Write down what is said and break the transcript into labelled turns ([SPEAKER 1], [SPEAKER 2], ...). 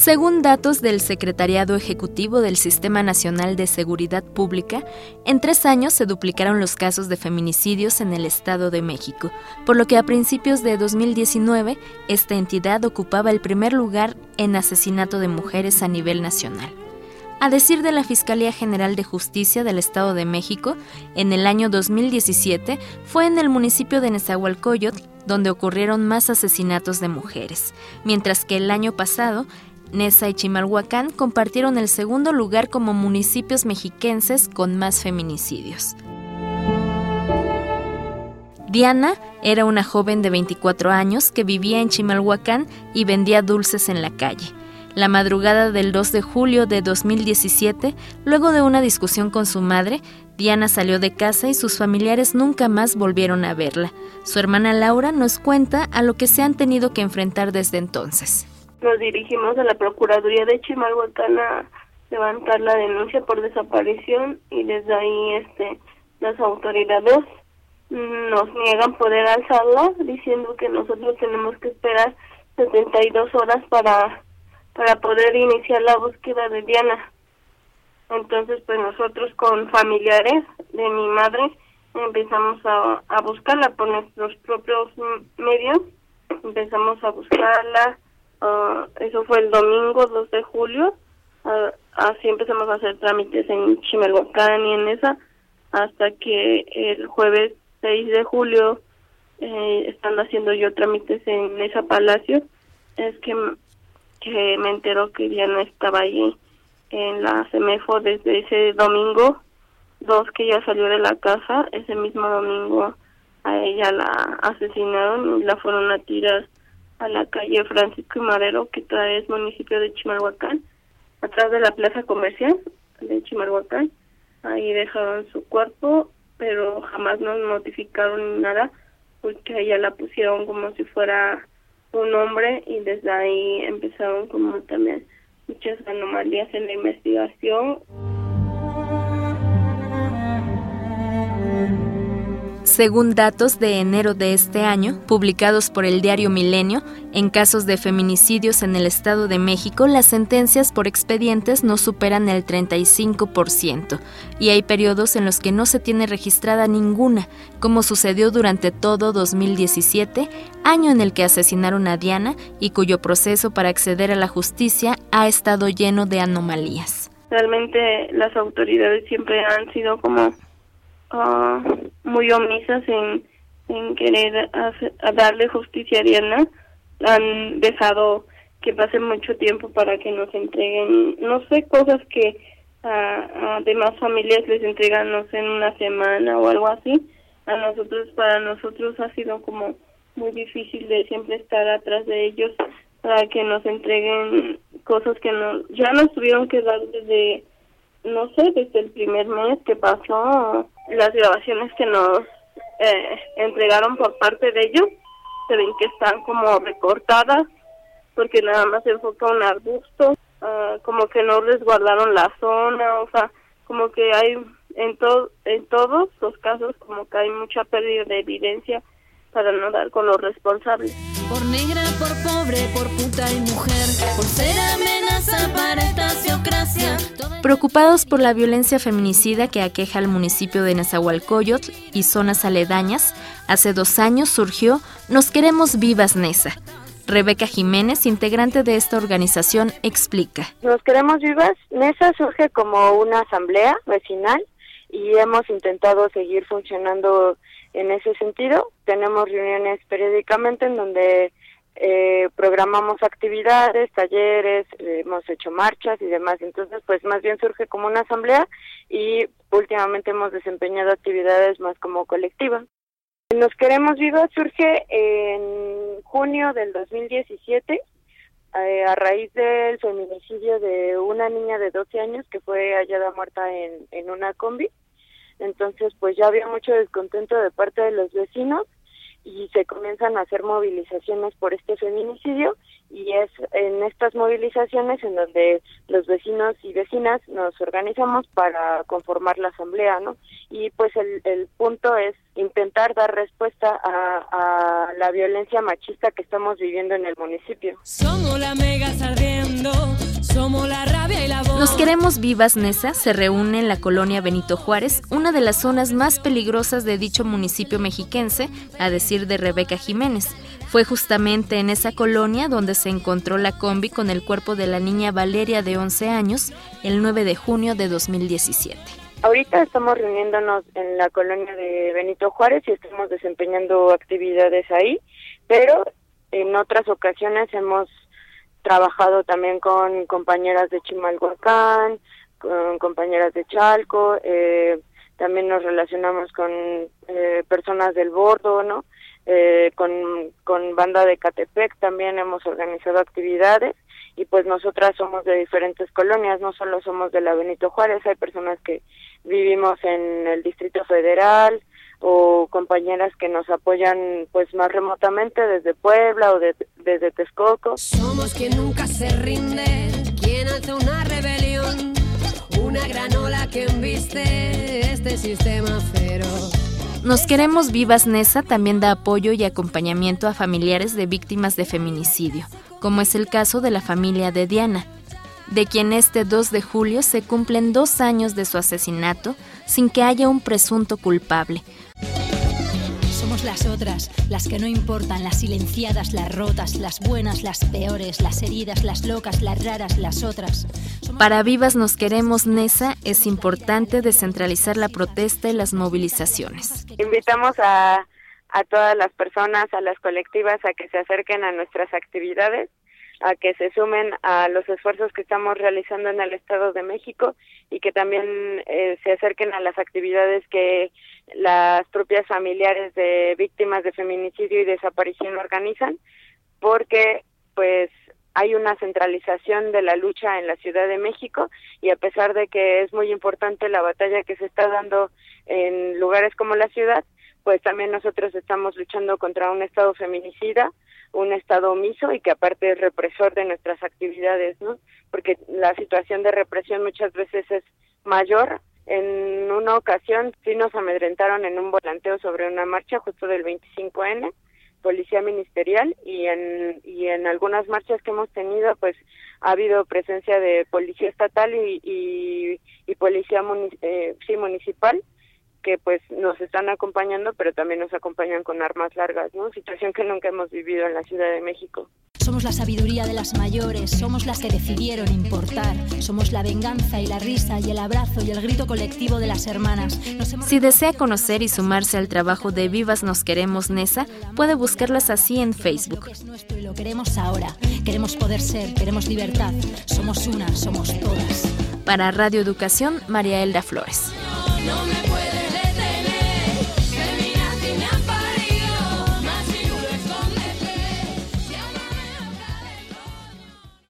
[SPEAKER 1] Según datos del Secretariado Ejecutivo del Sistema Nacional de Seguridad Pública, en tres años se duplicaron los casos de feminicidios en el Estado de México, por lo que a principios de 2019 esta entidad ocupaba el primer lugar en asesinato de mujeres a nivel nacional. A decir de la Fiscalía General de Justicia del Estado de México, en el año 2017 fue en el municipio de Nezahualcóyotl donde ocurrieron más asesinatos de mujeres, mientras que el año pasado Nesa y Chimalhuacán compartieron el segundo lugar como municipios mexiquenses con más feminicidios. Diana era una joven de 24 años que vivía en Chimalhuacán y vendía dulces en la calle. La madrugada del 2 de julio de 2017, luego de una discusión con su madre, Diana salió de casa y sus familiares nunca más volvieron a verla. Su hermana Laura nos cuenta a lo que se han tenido que enfrentar desde entonces
[SPEAKER 2] nos dirigimos a la Procuraduría de Chimalhuacán a levantar la denuncia por desaparición y desde ahí este las autoridades nos niegan poder alzarla diciendo que nosotros tenemos que esperar 72 horas para para poder iniciar la búsqueda de Diana. Entonces, pues nosotros con familiares de mi madre empezamos a, a buscarla por nuestros propios medios, empezamos a buscarla, Ah, eso fue el domingo 2 de julio. Uh, así empezamos a hacer trámites en Chimalhuacán y en esa, hasta que el jueves 6 de julio, eh, estando haciendo yo trámites en esa palacio, es que, que me enteró que ya no estaba ahí en la CEMEFO desde ese domingo, dos que ya salió de la casa, ese mismo domingo a ella la asesinaron y la fueron a tirar a la calle Francisco y Madero, que todavía es municipio de Chimalhuacán, atrás de la plaza comercial de Chimalhuacán. Ahí dejaron su cuerpo, pero jamás nos notificaron nada, porque a ella la pusieron como si fuera un hombre y desde ahí empezaron como también muchas anomalías en la investigación.
[SPEAKER 1] Según datos de enero de este año, publicados por el diario Milenio, en casos de feminicidios en el Estado de México, las sentencias por expedientes no superan el 35%, y hay periodos en los que no se tiene registrada ninguna, como sucedió durante todo 2017, año en el que asesinaron a Diana y cuyo proceso para acceder a la justicia ha estado lleno de anomalías.
[SPEAKER 2] Realmente las autoridades siempre han sido como uh, muy omisas en, en querer darle justicia a Diana. Han dejado que pase mucho tiempo para que nos entreguen, no sé, cosas que a, demás familias les entregan, no sé, en una semana o algo así. A nosotros, para nosotros ha sido como muy difícil de siempre estar atrás de ellos para que nos entreguen cosas que no, ya nos tuvieron que dar desde no sé, desde el primer mes que pasó, las grabaciones que nos eh, entregaron por parte de ellos, se ven que están como recortadas, porque nada más se enfoca un arbusto, ah, como que no resguardaron la zona, o sea, como que hay en, todo en todos los casos como que hay mucha pérdida de evidencia para no dar con los responsables.
[SPEAKER 3] Por negra, por pobre, por puta y mujer, por ser para esta
[SPEAKER 1] Preocupados por la violencia feminicida que aqueja al municipio de Nezahualcóyotl y zonas aledañas, hace dos años surgió Nos Queremos Vivas Nesa. Rebeca Jiménez, integrante de esta organización, explica.
[SPEAKER 4] Nos Queremos Vivas Nesa surge como una asamblea vecinal y hemos intentado seguir funcionando en ese sentido. Tenemos reuniones periódicamente en donde eh, programamos actividades, talleres, hemos hecho marchas y demás. Entonces, pues más bien surge como una asamblea y últimamente hemos desempeñado actividades más como colectiva. Nos Queremos Vivas surge en junio del 2017 eh, a raíz del feminicidio de una niña de 12 años que fue hallada muerta en, en una combi. Entonces, pues ya había mucho descontento de parte de los vecinos y se comienzan a hacer movilizaciones por este feminicidio y es en estas movilizaciones en donde los vecinos y vecinas nos organizamos para conformar la asamblea, ¿no? Y pues el, el punto es intentar dar respuesta a, la violencia machista que estamos viviendo en el municipio.
[SPEAKER 3] Somos la mega sardiendo, somos la rabia y la voz.
[SPEAKER 1] Nos queremos vivas Nesa se reúne en la colonia Benito Juárez, una de las zonas más peligrosas de dicho municipio mexiquense, a decir de Rebeca Jiménez. Fue justamente en esa colonia donde se encontró la combi con el cuerpo de la niña Valeria de 11 años el 9 de junio de 2017.
[SPEAKER 4] Ahorita estamos reuniéndonos en la colonia de Benito Juárez y estamos desempeñando actividades ahí, pero en otras ocasiones hemos trabajado también con compañeras de Chimalhuacán, con compañeras de Chalco, eh, también nos relacionamos con eh, personas del Bordo, ¿no? Eh, con, con banda de Catepec también hemos organizado actividades y pues nosotras somos de diferentes colonias, no solo somos de la Benito Juárez, hay personas que vivimos en el Distrito Federal o compañeras que nos apoyan pues más remotamente desde Puebla o de, desde Texcoco.
[SPEAKER 3] Somos quien nunca se rinde, quien hace una rebelión, una gran ola que embiste este sistema feroz.
[SPEAKER 1] Nos Queremos Vivas Nesa también da apoyo y acompañamiento a familiares de víctimas de feminicidio, como es el caso de la familia de Diana, de quien este 2 de julio se cumplen dos años de su asesinato sin que haya un presunto culpable,
[SPEAKER 5] somos las otras, las que no importan, las silenciadas, las rotas, las buenas, las peores, las heridas, las locas, las raras, las otras.
[SPEAKER 1] Somos Para Vivas Nos Queremos, Nesa, es importante descentralizar la protesta y las movilizaciones.
[SPEAKER 4] Invitamos a, a todas las personas, a las colectivas, a que se acerquen a nuestras actividades a que se sumen a los esfuerzos que estamos realizando en el Estado de México y que también eh, se acerquen a las actividades que las propias familiares de víctimas de feminicidio y desaparición organizan, porque pues hay una centralización de la lucha en la Ciudad de México y a pesar de que es muy importante la batalla que se está dando en lugares como la ciudad, pues también nosotros estamos luchando contra un Estado feminicida, un Estado omiso y que aparte es represor de nuestras actividades, ¿no? Porque la situación de represión muchas veces es mayor. En una ocasión sí nos amedrentaron en un volanteo sobre una marcha justo del 25N, policía ministerial, y en, y en algunas marchas que hemos tenido, pues ha habido presencia de policía estatal y, y, y policía eh, sí, municipal que pues nos están acompañando, pero también nos acompañan con armas largas, ¿no? Situación que nunca hemos vivido en la Ciudad de México.
[SPEAKER 5] Somos la sabiduría de las mayores, somos las que decidieron importar, somos la venganza y la risa y el abrazo y el grito colectivo de las hermanas.
[SPEAKER 1] Hemos... Si desea conocer y sumarse al trabajo de Vivas Nos Queremos Nesa, puede buscarlas así en Facebook.
[SPEAKER 5] Es nuestro y lo queremos ahora. Queremos poder ser, queremos libertad. Somos una, somos todas.
[SPEAKER 1] Para Radio Educación, María Elda Flores.